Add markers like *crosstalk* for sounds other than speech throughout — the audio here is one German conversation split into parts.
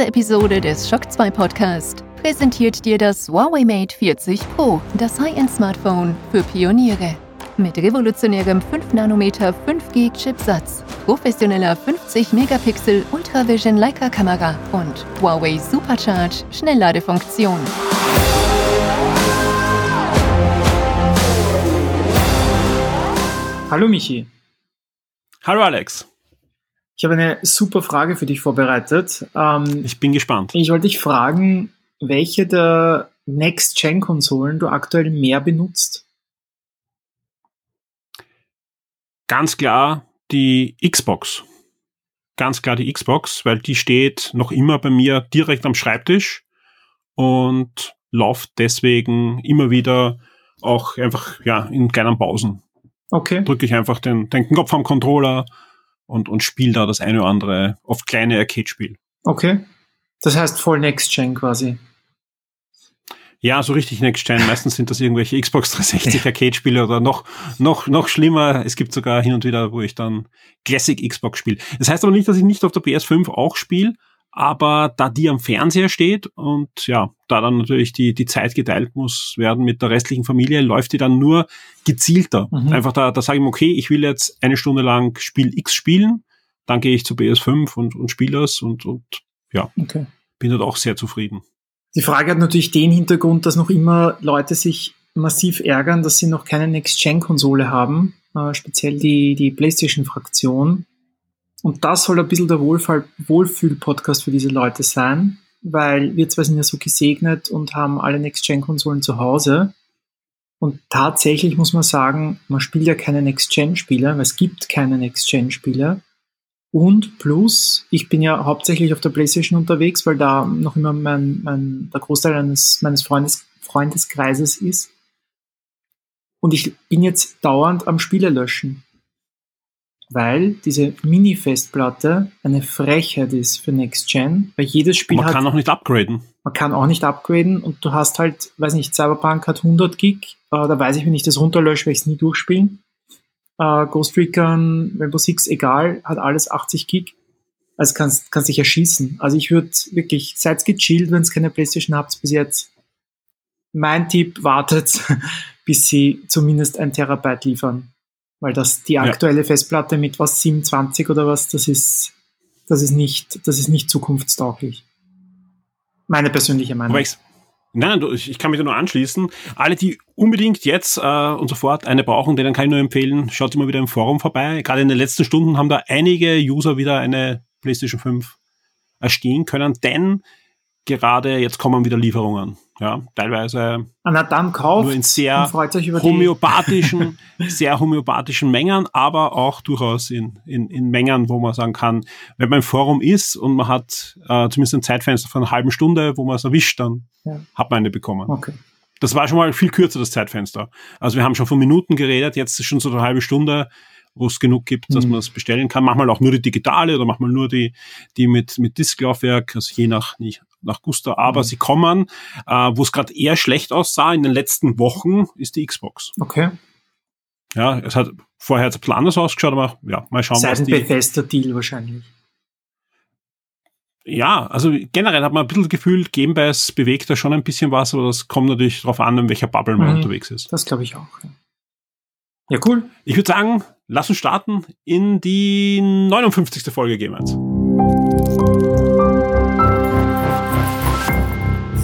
Diese Episode des Shock 2 Podcast präsentiert dir das Huawei Mate 40 Pro, das High-End-Smartphone für Pioniere. Mit revolutionärem 5 nm 5G-Chipsatz, professioneller 50-Megapixel Ultravision Leica-Kamera und Huawei Supercharge Schnellladefunktion. Hallo Michi. Hallo Alex. Ich habe eine super Frage für dich vorbereitet. Ähm, ich bin gespannt. Ich wollte dich fragen, welche der Next-Gen-Konsolen du aktuell mehr benutzt. Ganz klar die Xbox. Ganz klar die Xbox, weil die steht noch immer bei mir direkt am Schreibtisch und läuft deswegen immer wieder auch einfach ja in kleinen Pausen. Okay. Drücke ich einfach den, den Kopf am Controller, und, und spiele da das eine oder andere, oft kleine Arcade-Spiel. Okay. Das heißt voll Next Gen quasi. Ja, so richtig Next Gen. Meistens sind das irgendwelche Xbox 360 Arcade-Spiele oder noch, noch, noch schlimmer. Es gibt sogar hin und wieder, wo ich dann Classic Xbox spiele. Das heißt aber nicht, dass ich nicht auf der PS5 auch spiele, aber da die am Fernseher steht und ja, da dann natürlich die, die Zeit geteilt muss werden mit der restlichen Familie, läuft die dann nur gezielter. Mhm. Einfach da, da sage ich mir, okay, ich will jetzt eine Stunde lang Spiel X spielen, dann gehe ich zu PS5 und, und spiele das und, und ja, okay. bin dort auch sehr zufrieden. Die Frage hat natürlich den Hintergrund, dass noch immer Leute sich massiv ärgern, dass sie noch keine Next-Gen-Konsole haben, äh, speziell die, die PlayStation-Fraktion. Und das soll ein bisschen der Wohlfühl-Podcast für diese Leute sein, weil wir zwei sind ja so gesegnet und haben alle Next-Gen-Konsolen zu Hause. Und tatsächlich muss man sagen, man spielt ja keine Next-Gen-Spiele, weil es gibt keine Next-Gen-Spiele. Und plus, ich bin ja hauptsächlich auf der PlayStation unterwegs, weil da noch immer mein, mein, der Großteil eines, meines Freundes, Freundeskreises ist. Und ich bin jetzt dauernd am Spiele löschen weil diese Mini-Festplatte eine Frechheit ist für Next Gen, weil jedes Spiel man hat... Man kann auch nicht upgraden. Man kann auch nicht upgraden und du hast halt, weiß nicht, Cyberpunk hat 100 Gig, äh, da weiß ich, wenn ich das runterlösche, werde ich es nie durchspielen. Äh, Ghost Recon, Rainbow Six, egal, hat alles 80 Gig. Also kannst, kannst dich erschießen. Also ich würde wirklich, seid gechillt, wenn es keine Playstation habt bis jetzt. Mein Tipp, wartet, *laughs* bis sie zumindest ein Terabyte liefern. Weil das die aktuelle ja. Festplatte mit was 27 oder was, das ist, das ist nicht, das ist nicht zukunftstauglich. Meine persönliche Meinung. Nein, ich kann mich da nur anschließen. Alle, die unbedingt jetzt äh, und sofort eine brauchen, denen kann ich nur empfehlen, schaut immer wieder im Forum vorbei. Gerade in den letzten Stunden haben da einige User wieder eine PlayStation 5 erstehen können, denn gerade jetzt kommen wieder Lieferungen. Ja, teilweise Na dann kauft, nur in sehr homöopathischen, *laughs* sehr homöopathischen Mengen, aber auch durchaus in, in, in Mengen, wo man sagen kann, wenn man im Forum ist und man hat äh, zumindest ein Zeitfenster von einer halben Stunde, wo man es erwischt, dann ja. hat man eine bekommen. Okay. Das war schon mal viel kürzer, das Zeitfenster. Also wir haben schon von Minuten geredet, jetzt ist schon so eine halbe Stunde, wo es genug gibt, dass mhm. man es bestellen kann. Manchmal auch nur die digitale oder manchmal nur die, die mit, mit Disklaufwerk, also je nach, nicht, nach Gusto, aber mhm. sie kommen. Äh, Wo es gerade eher schlecht aussah in den letzten Wochen, ist die Xbox. Okay. Ja, es hat vorher jetzt ein bisschen anders ausgeschaut, aber ja, mal schauen, Seit was die... Bethesda Deal wahrscheinlich. Ja, also generell hat man ein bisschen das Gefühl, Game Pass bewegt da schon ein bisschen was, aber das kommt natürlich darauf an, in welcher Bubble man mhm. unterwegs ist. Das glaube ich auch. Ja. ja, cool. Ich würde sagen, lass uns starten in die 59. Folge Game 1.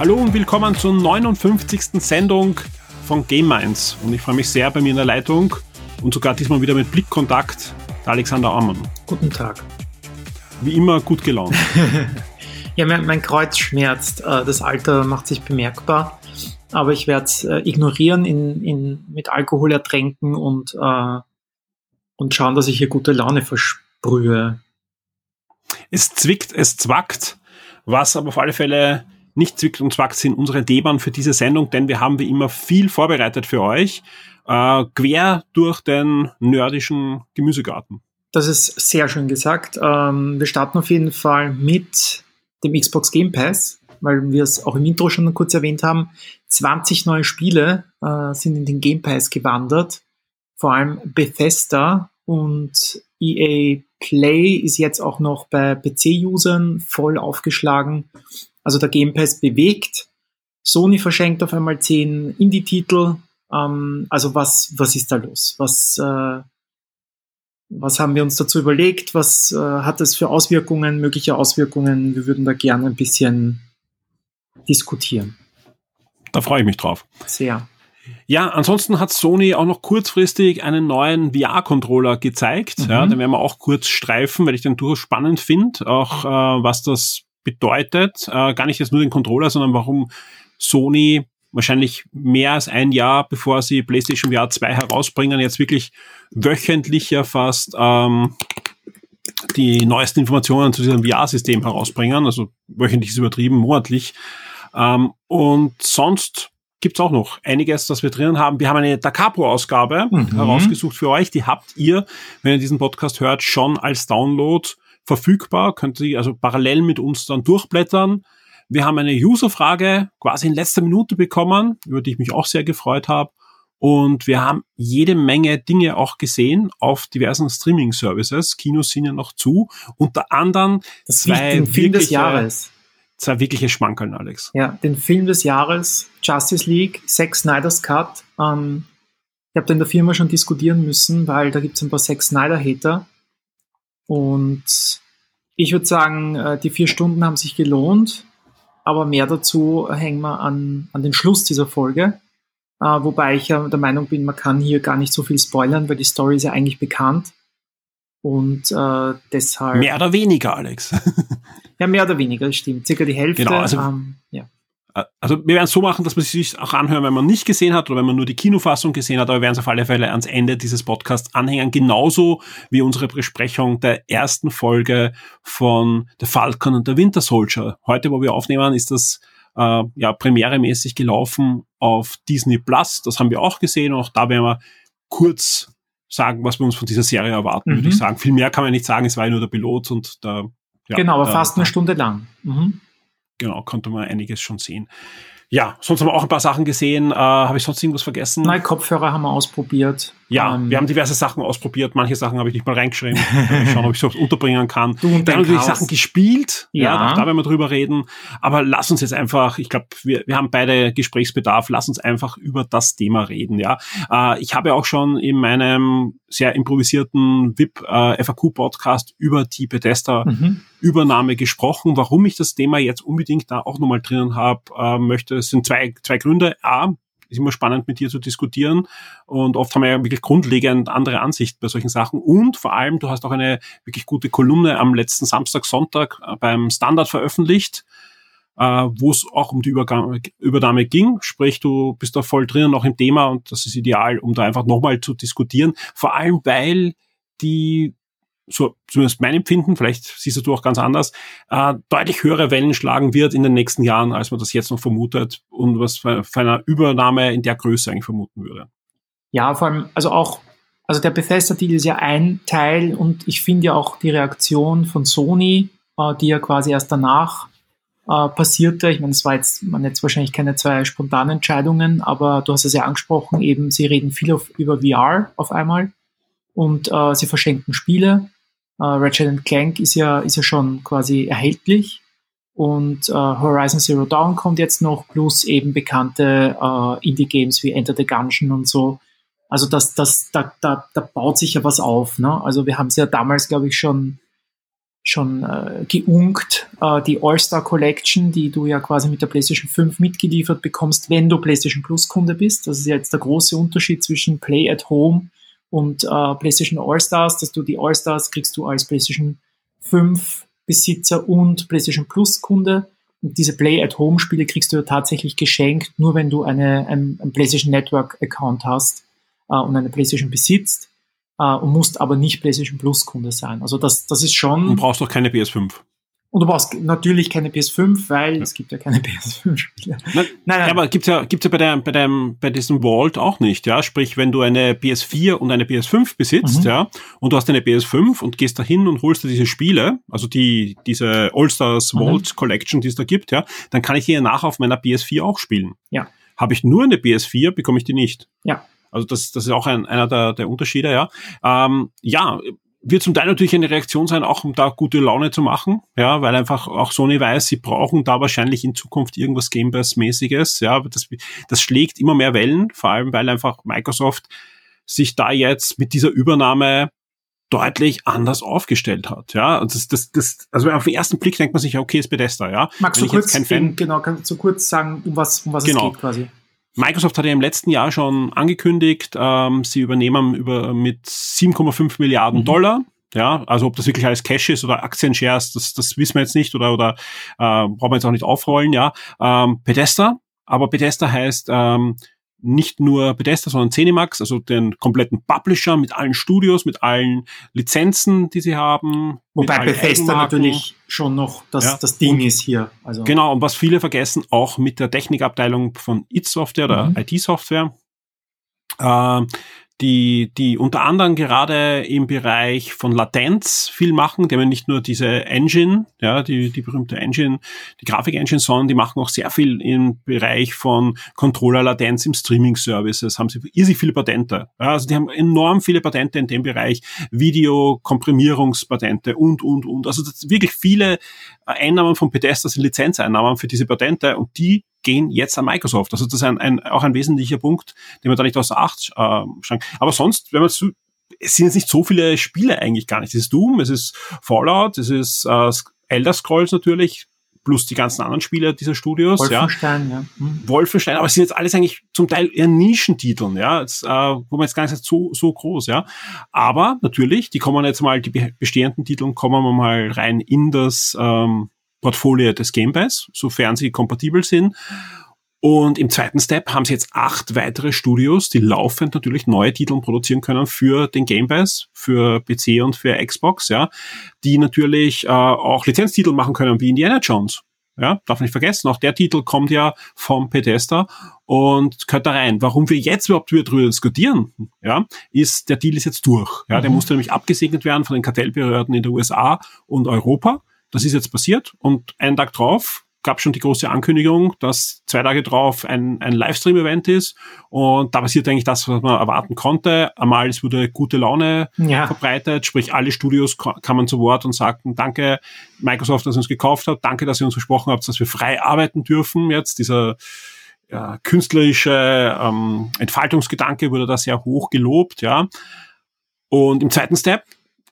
Hallo und willkommen zur 59. Sendung von Game Minds. Und ich freue mich sehr bei mir in der Leitung und sogar diesmal wieder mit Blickkontakt, der Alexander Ammann. Guten Tag. Wie immer gut gelaunt. *laughs* ja, mein, mein, Kreuz schmerzt. Äh, das Alter macht sich bemerkbar. Aber ich werde es äh, ignorieren, in, in, mit Alkohol ertränken und, äh, und schauen, dass ich hier gute Laune versprühe. Es zwickt, es zwackt was aber auf alle Fälle nicht zwickt und zwackt sind unsere Themen für diese Sendung, denn wir haben wie immer viel vorbereitet für euch, äh, quer durch den nerdischen Gemüsegarten. Das ist sehr schön gesagt. Ähm, wir starten auf jeden Fall mit dem Xbox Game Pass, weil wir es auch im Intro schon kurz erwähnt haben. 20 neue Spiele äh, sind in den Game Pass gewandert. Vor allem Bethesda und EA Play ist jetzt auch noch bei PC-Usern voll aufgeschlagen. Also der Game Pass bewegt. Sony verschenkt auf einmal 10 Indie-Titel. Ähm, also was, was ist da los? Was, äh, was haben wir uns dazu überlegt? Was äh, hat das für Auswirkungen, mögliche Auswirkungen? Wir würden da gerne ein bisschen diskutieren. Da freue ich mich drauf. Sehr. Ja, ansonsten hat Sony auch noch kurzfristig einen neuen VR-Controller gezeigt. Mhm. Ja, den werden wir auch kurz streifen, weil ich den durchaus spannend finde, auch äh, was das bedeutet. Äh, gar nicht jetzt nur den Controller, sondern warum Sony wahrscheinlich mehr als ein Jahr, bevor sie PlayStation VR 2 herausbringen, jetzt wirklich wöchentlich ja fast ähm, die neuesten Informationen zu diesem VR-System herausbringen. Also wöchentlich ist übertrieben, monatlich. Ähm, und sonst gibt's auch noch einiges, das wir drinnen haben. Wir haben eine Da Capo-Ausgabe mhm. herausgesucht für euch. Die habt ihr, wenn ihr diesen Podcast hört, schon als Download verfügbar. Könnt ihr also parallel mit uns dann durchblättern. Wir haben eine User-Frage quasi in letzter Minute bekommen, über die ich mich auch sehr gefreut habe. Und wir haben jede Menge Dinge auch gesehen auf diversen Streaming-Services. Kinos sind ja noch zu. Unter anderem das zwei den Film des Jahres. Zwei wirkliche Schmankeln, Alex. Ja, den Film des Jahres, Justice League, Zack Snyder's Cut. Ähm, ich habe da in der Firma schon diskutieren müssen, weil da gibt es ein paar Zack Snyder-Hater. Und ich würde sagen, äh, die vier Stunden haben sich gelohnt aber mehr dazu hängen wir an, an den Schluss dieser Folge. Äh, wobei ich ja der Meinung bin, man kann hier gar nicht so viel spoilern, weil die Story ist ja eigentlich bekannt. Und äh, deshalb. Mehr oder weniger, Alex. *laughs* ja, mehr oder weniger, das stimmt. Circa die Hälfte. Genau, also, ähm, ja. Also wir werden es so machen, dass man sich auch anhören, wenn man nicht gesehen hat oder wenn man nur die Kinofassung gesehen hat, aber wir werden es auf alle Fälle ans Ende dieses Podcasts anhängen, genauso wie unsere Besprechung der ersten Folge von The Falcon und der Winter Soldier. Heute, wo wir aufnehmen, ist das äh, ja premieremäßig gelaufen auf Disney Plus. Das haben wir auch gesehen und auch da werden wir kurz sagen, was wir uns von dieser Serie erwarten, mhm. würde ich sagen. Viel mehr kann man nicht sagen, es war ja nur der Pilot und der ja, genau, aber fast eine Stunde lang. Mhm genau, konnte man einiges schon sehen. Ja, sonst haben wir auch ein paar Sachen gesehen. Äh, Habe ich sonst irgendwas vergessen? Nein, Kopfhörer haben wir ausprobiert. Ja, ähm, wir haben diverse Sachen ausprobiert. Manche Sachen habe ich nicht mal reingeschrieben. schauen, ob ich sowas *laughs* unterbringen kann. Du und wir haben natürlich Chaos. Sachen gespielt. Ja. ja da werden wir drüber reden. Aber lass uns jetzt einfach, ich glaube, wir, wir haben beide Gesprächsbedarf. Lass uns einfach über das Thema reden. Ja, äh, Ich habe auch schon in meinem sehr improvisierten VIP äh, FAQ Podcast über die Bethesda mhm. Übernahme gesprochen. Warum ich das Thema jetzt unbedingt da auch nochmal drinnen habe, äh, möchte, es sind zwei, zwei Gründe. A, ist immer spannend mit dir zu diskutieren. Und oft haben wir ja wirklich grundlegend andere Ansichten bei solchen Sachen. Und vor allem, du hast auch eine wirklich gute Kolumne am letzten Samstag, Sonntag äh, beim Standard veröffentlicht, äh, wo es auch um die Übernahme ging, sprich du bist da voll drinnen auch im Thema und das ist ideal, um da einfach nochmal zu diskutieren, vor allem weil die so zumindest mein Empfinden, vielleicht siehst du auch ganz anders, äh, deutlich höhere Wellen schlagen wird in den nächsten Jahren, als man das jetzt noch vermutet und was für, für eine Übernahme in der Größe eigentlich vermuten würde. Ja, vor allem, also auch, also der Bethesda-Deal ist ja ein Teil und ich finde ja auch die Reaktion von Sony, äh, die ja quasi erst danach äh, passierte. Ich meine, es war jetzt, man jetzt wahrscheinlich keine zwei spontanen Entscheidungen, aber du hast es ja angesprochen, eben, sie reden viel auf, über VR auf einmal und äh, sie verschenken Spiele Uh, Ratchet Clank ist ja, ist ja schon quasi erhältlich. Und uh, Horizon Zero Dawn kommt jetzt noch, plus eben bekannte uh, Indie-Games wie Enter the Gungeon und so. Also das, das, da, da, da baut sich ja was auf. Ne? Also wir haben es ja damals, glaube ich, schon, schon äh, geunkt, äh, die All-Star Collection, die du ja quasi mit der PlayStation 5 mitgeliefert bekommst, wenn du PlayStation Plus Kunde bist. Das ist ja jetzt der große Unterschied zwischen Play at Home und äh, PlayStation All-Stars, dass du die All-Stars kriegst du als PlayStation 5 Besitzer und PlayStation Plus Kunde. Und diese Play-at-Home-Spiele kriegst du ja tatsächlich geschenkt, nur wenn du eine, ein, ein PlayStation Network-Account hast äh, und eine PlayStation besitzt äh, und musst aber nicht PlayStation Plus Kunde sein. Also das, das ist schon. Du brauchst doch keine PS5. Und du brauchst natürlich keine PS5, weil ja. es gibt ja keine PS5-Spiele. Nein, nein, nein. aber gibt's ja, gibt's ja bei, der, bei, dem, bei diesem Vault auch nicht, ja. Sprich, wenn du eine PS4 und eine PS5 besitzt, mhm. ja, und du hast eine PS5 und gehst dahin und holst dir diese Spiele, also die, diese All-Stars mhm. Vault mhm. Collection, die es da gibt, ja, dann kann ich die nach auf meiner PS4 auch spielen. Ja. Habe ich nur eine PS4, bekomme ich die nicht. Ja. Also das, das ist auch ein, einer der, der Unterschiede, ja. Ähm, ja, wird zum Teil natürlich eine Reaktion sein, auch um da gute Laune zu machen, ja, weil einfach auch Sony weiß, sie brauchen da wahrscheinlich in Zukunft irgendwas Game mäßiges ja, das, das schlägt immer mehr Wellen, vor allem weil einfach Microsoft sich da jetzt mit dieser Übernahme deutlich anders aufgestellt hat, ja, und das, das, das, also auf den ersten Blick denkt man sich, okay, ist Bethesda, ja. Magst Wenn du kurz, Fan, genau, kannst du kurz sagen, um was, um was genau. es geht quasi? Microsoft hat ja im letzten Jahr schon angekündigt, ähm, sie übernehmen über mit 7,5 Milliarden mhm. Dollar. Ja, also ob das wirklich alles Cash ist oder Aktienshares, das, das wissen wir jetzt nicht oder, oder äh, brauchen wir jetzt auch nicht aufrollen, ja. Ähm, Bethesda, aber Bethesda heißt ähm, nicht nur Bethesda, sondern Zenimax, also den kompletten Publisher mit allen Studios, mit allen Lizenzen, die sie haben. Wobei Bethesda natürlich schon noch das, ja. das Ding und, ist hier. Also. Genau, und was viele vergessen, auch mit der Technikabteilung von IT Software oder mhm. IT Software. Äh, die, die unter anderem gerade im Bereich von Latenz viel machen. Die haben nicht nur diese Engine, ja, die, die berühmte Engine, die Grafik-Engine, sondern die machen auch sehr viel im Bereich von Controller-Latenz im Streaming-Services, haben sie irrsinnig viele Patente. Ja, also die haben enorm viele Patente in dem Bereich, Video-Komprimierungspatente und, und, und. Also wirklich viele Einnahmen von Bethesda sind Lizenzeinnahmen für diese Patente und die gehen jetzt an Microsoft. Also das ist ein, ein, auch ein wesentlicher Punkt, den man da nicht außer Acht äh, schränkt. Aber sonst, wenn man zu, es sind jetzt nicht so viele Spiele eigentlich gar nicht. Es ist Doom, es ist Fallout, es ist äh, Elder Scrolls natürlich, plus die ganzen anderen Spiele dieser Studios. Wolfenstein, ja. ja. Mhm. Wolfenstein, aber es sind jetzt alles eigentlich zum Teil eher Nischentiteln, ja, jetzt, äh, wo man jetzt gar nicht so, so groß, ja. Aber natürlich, die kommen jetzt mal, die bestehenden Titel kommen wir mal rein in das ähm, Portfolio des Game Pass, sofern sie kompatibel sind. Und im zweiten Step haben sie jetzt acht weitere Studios, die laufend natürlich neue Titel produzieren können für den Game Pass, für PC und für Xbox, ja, die natürlich äh, auch Lizenztitel machen können wie Indiana Jones. Ja, darf nicht vergessen, auch der Titel kommt ja vom Bethesda und gehört da rein. Warum wir jetzt überhaupt wieder darüber diskutieren, ja, ist, der Deal ist jetzt durch. Ja, mhm. der musste nämlich abgesegnet werden von den Kartellbehörden in den USA und Europa. Das ist jetzt passiert und einen Tag drauf gab schon die große Ankündigung, dass zwei Tage drauf ein, ein Livestream-Event ist und da passiert eigentlich das, was man erwarten konnte. Einmal, es wurde gute Laune ja. verbreitet, sprich alle Studios kamen zu Wort und sagten, danke Microsoft, dass ihr uns gekauft habt, danke, dass ihr uns versprochen habt, dass wir frei arbeiten dürfen. Jetzt dieser ja, künstlerische ähm, Entfaltungsgedanke wurde da sehr hoch gelobt, ja. Und im zweiten Step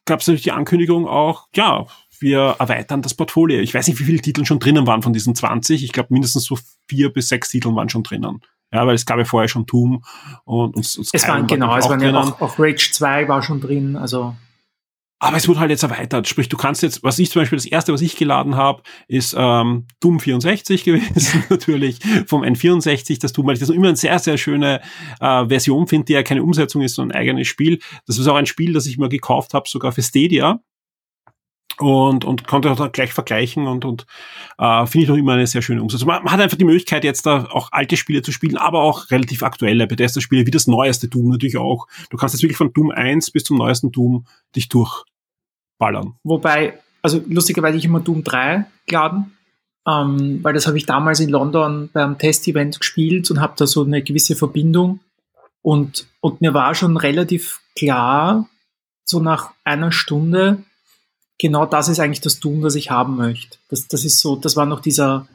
gab es natürlich die Ankündigung auch, ja, wir erweitern das Portfolio. Ich weiß nicht, wie viele Titel schon drinnen waren von diesen 20. Ich glaube, mindestens so vier bis sechs Titel waren schon drinnen. Ja, weil es gab ja vorher schon Doom und, und, und Es waren genau, es waren ja auch, auch Rage 2 war schon drin, also. Aber es wurde halt jetzt erweitert. Sprich, du kannst jetzt, was ich zum Beispiel, das erste, was ich geladen habe, ist ähm, Doom 64 *laughs* gewesen, natürlich, vom N64, das Doom, weil ich das immer eine sehr, sehr schöne äh, Version finde, die ja keine Umsetzung ist, sondern ein eigenes Spiel. Das ist auch ein Spiel, das ich mir gekauft habe, sogar für Stadia und, und konnte auch gleich vergleichen und, und äh, finde ich noch immer eine sehr schöne Umsetzung. Man, man, hat einfach die Möglichkeit, jetzt da auch alte Spiele zu spielen, aber auch relativ aktuelle Bethesda-Spiele, wie das neueste Doom natürlich auch. Du kannst jetzt wirklich von Doom 1 bis zum neuesten Doom dich durchballern. Wobei, also lustigerweise ich immer Doom 3 geladen, ähm, weil das habe ich damals in London beim Test-Event gespielt und habe da so eine gewisse Verbindung und, und mir war schon relativ klar, so nach einer Stunde, genau das ist eigentlich das Doom, das ich haben möchte. Das, das ist so, das war noch dieser,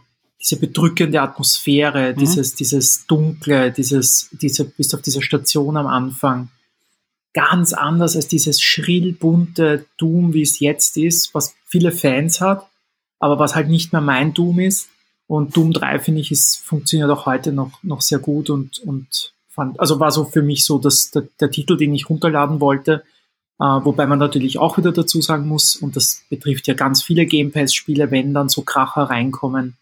diese bedrückende Atmosphäre, mhm. dieses, dieses Dunkle, dieses, diese, bis auf dieser Station am Anfang. Ganz anders als dieses schrill bunte Doom, wie es jetzt ist, was viele Fans hat, aber was halt nicht mehr mein Doom ist. Und Doom 3, finde ich, ist, funktioniert auch heute noch, noch sehr gut und, und fand, also war so für mich so dass der, der Titel, den ich runterladen wollte, wobei man natürlich auch wieder dazu sagen muss, und das betrifft ja ganz viele Game Pass-Spiele, wenn dann so Kracher reinkommen,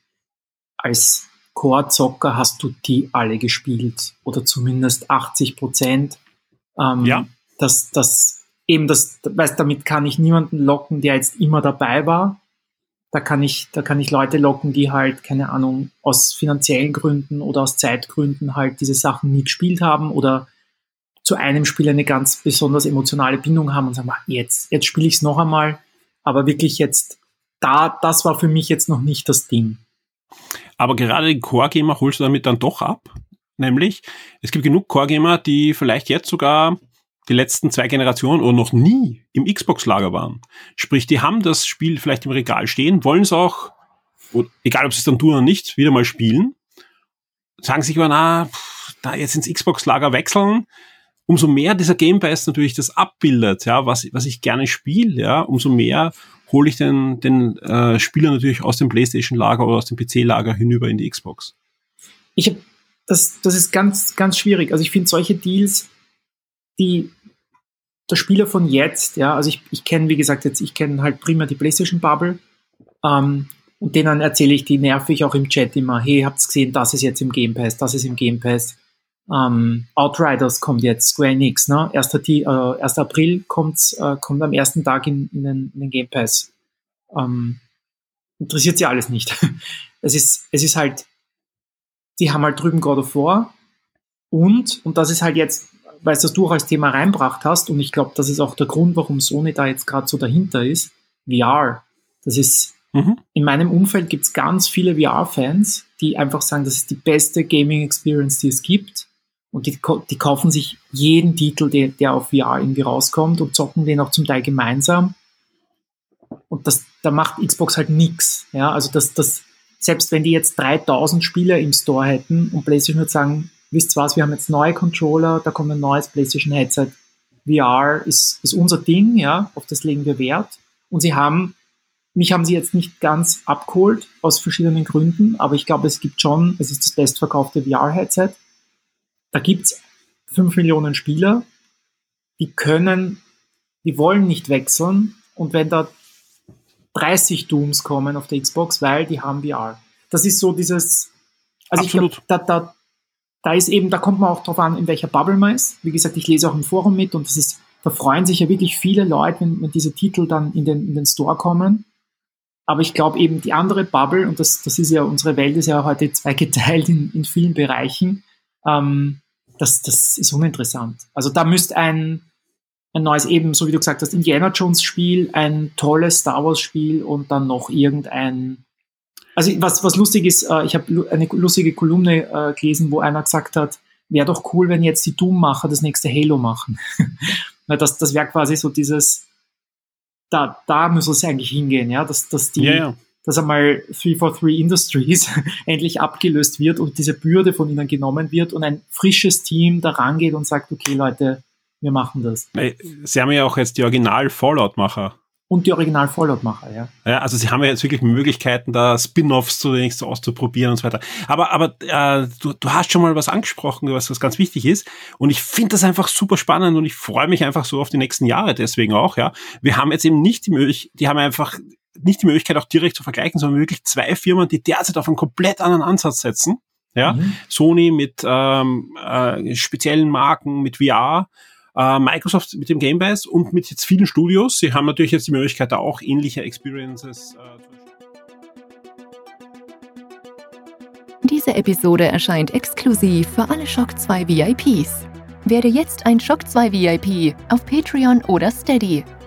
als Core-Zocker hast du die alle gespielt oder zumindest 80 Prozent. Ähm, ja. Das, das, eben das, weißt, damit kann ich niemanden locken, der jetzt immer dabei war. Da kann ich, da kann ich Leute locken, die halt, keine Ahnung, aus finanziellen Gründen oder aus Zeitgründen halt diese Sachen nie gespielt haben oder zu einem Spiel eine ganz besonders emotionale Bindung haben und sagen, jetzt, jetzt spiele ich es noch einmal, aber wirklich jetzt, da, das war für mich jetzt noch nicht das Ding. Aber gerade den Core-Gamer holst du damit dann doch ab. Nämlich, es gibt genug Core-Gamer, die vielleicht jetzt sogar die letzten zwei Generationen oder noch nie im Xbox-Lager waren. Sprich, die haben das Spiel vielleicht im Regal stehen, wollen es auch, egal ob sie es dann tun oder nicht, wieder mal spielen. Sagen sich aber, na, da jetzt ins Xbox-Lager wechseln, umso mehr dieser Game Pass natürlich das abbildet, ja, was, was ich gerne spiele, ja, umso mehr hole ich den, den äh, Spieler natürlich aus dem PlayStation-Lager oder aus dem PC-Lager hinüber in die Xbox. Ich habe das, das ist ganz, ganz schwierig. Also ich finde solche Deals, die der Spieler von jetzt, ja, also ich, ich kenne, wie gesagt, jetzt, ich kenne halt prima die PlayStation Bubble, ähm, und denen erzähle ich, die nerv ich auch im Chat immer, hey, habt's gesehen, das ist jetzt im Game Pass, das ist im Game Pass. Ähm, Outriders kommt jetzt, Square Enix, ne? 1. äh, 1. April kommt's, äh, kommt am ersten Tag in, in, den, in den Game Pass. Ähm, interessiert sie alles nicht. *laughs* es ist, es ist halt, die haben halt drüben God of War und, und das ist halt jetzt, weil es das du auch als Thema reinbracht hast und ich glaube, das ist auch der Grund, warum Sony da jetzt gerade so dahinter ist, VR. Das ist, mhm. in meinem Umfeld gibt es ganz viele VR-Fans, die einfach sagen, das ist die beste Gaming-Experience, die es gibt und die, die kaufen sich jeden Titel, der, der auf VR irgendwie rauskommt und zocken den auch zum Teil gemeinsam. Und das, da macht Xbox halt nix. Ja, also das, das, selbst wenn die jetzt 3000 Spieler im Store hätten und PlayStation würde sagen, wisst was, wir haben jetzt neue Controller, da kommt ein neues PlayStation Headset. VR ist, ist unser Ding, ja, auf das legen wir Wert. Und sie haben, mich haben sie jetzt nicht ganz abgeholt, aus verschiedenen Gründen, aber ich glaube, es gibt schon, es ist das bestverkaufte VR-Headset da gibt's fünf Millionen Spieler, die können, die wollen nicht wechseln und wenn da 30 Dooms kommen auf der Xbox, weil die haben VR. Das ist so dieses, also Absolut. ich glaube, da, da, da ist eben, da kommt man auch drauf an, in welcher Bubble man ist. Wie gesagt, ich lese auch im Forum mit und das ist, da freuen sich ja wirklich viele Leute, wenn, wenn diese Titel dann in den, in den Store kommen. Aber ich glaube eben, die andere Bubble, und das, das ist ja, unsere Welt ist ja heute *laughs* zweigeteilt in, in vielen Bereichen, ähm, das, das ist uninteressant. Also da müsste ein, ein neues, eben, so wie du gesagt hast, Indiana Jones Spiel, ein tolles Star Wars Spiel und dann noch irgendein, also was, was lustig ist, äh, ich habe eine lustige Kolumne äh, gelesen, wo einer gesagt hat, wäre doch cool, wenn jetzt die Doom-Macher das nächste Halo machen. *laughs* das das wäre quasi so dieses, da, da müsste es eigentlich hingehen, ja, dass, dass die, ja dass einmal 343 Industries *laughs* endlich abgelöst wird und diese Bürde von ihnen genommen wird und ein frisches Team da rangeht und sagt, okay Leute, wir machen das. Sie haben ja auch jetzt die Original-Fallout-Macher. Und die Original-Fallout-Macher, ja. Ja, also sie haben ja jetzt wirklich Möglichkeiten, da Spin-offs zunächst auszuprobieren und so weiter. Aber, aber äh, du, du hast schon mal was angesprochen, was, was ganz wichtig ist. Und ich finde das einfach super spannend und ich freue mich einfach so auf die nächsten Jahre deswegen auch, ja. Wir haben jetzt eben nicht die Möglichkeit, die haben einfach nicht die Möglichkeit auch direkt zu vergleichen, sondern wirklich zwei Firmen, die derzeit auf einen komplett anderen Ansatz setzen. Ja, mhm. Sony mit ähm, äh, speziellen Marken, mit VR, äh, Microsoft mit dem Game Pass und mit jetzt vielen Studios. Sie haben natürlich jetzt die Möglichkeit, da auch ähnliche Experiences äh, Diese Episode erscheint exklusiv für alle Shock 2 VIPs. Werde jetzt ein Shock 2 VIP auf Patreon oder Steady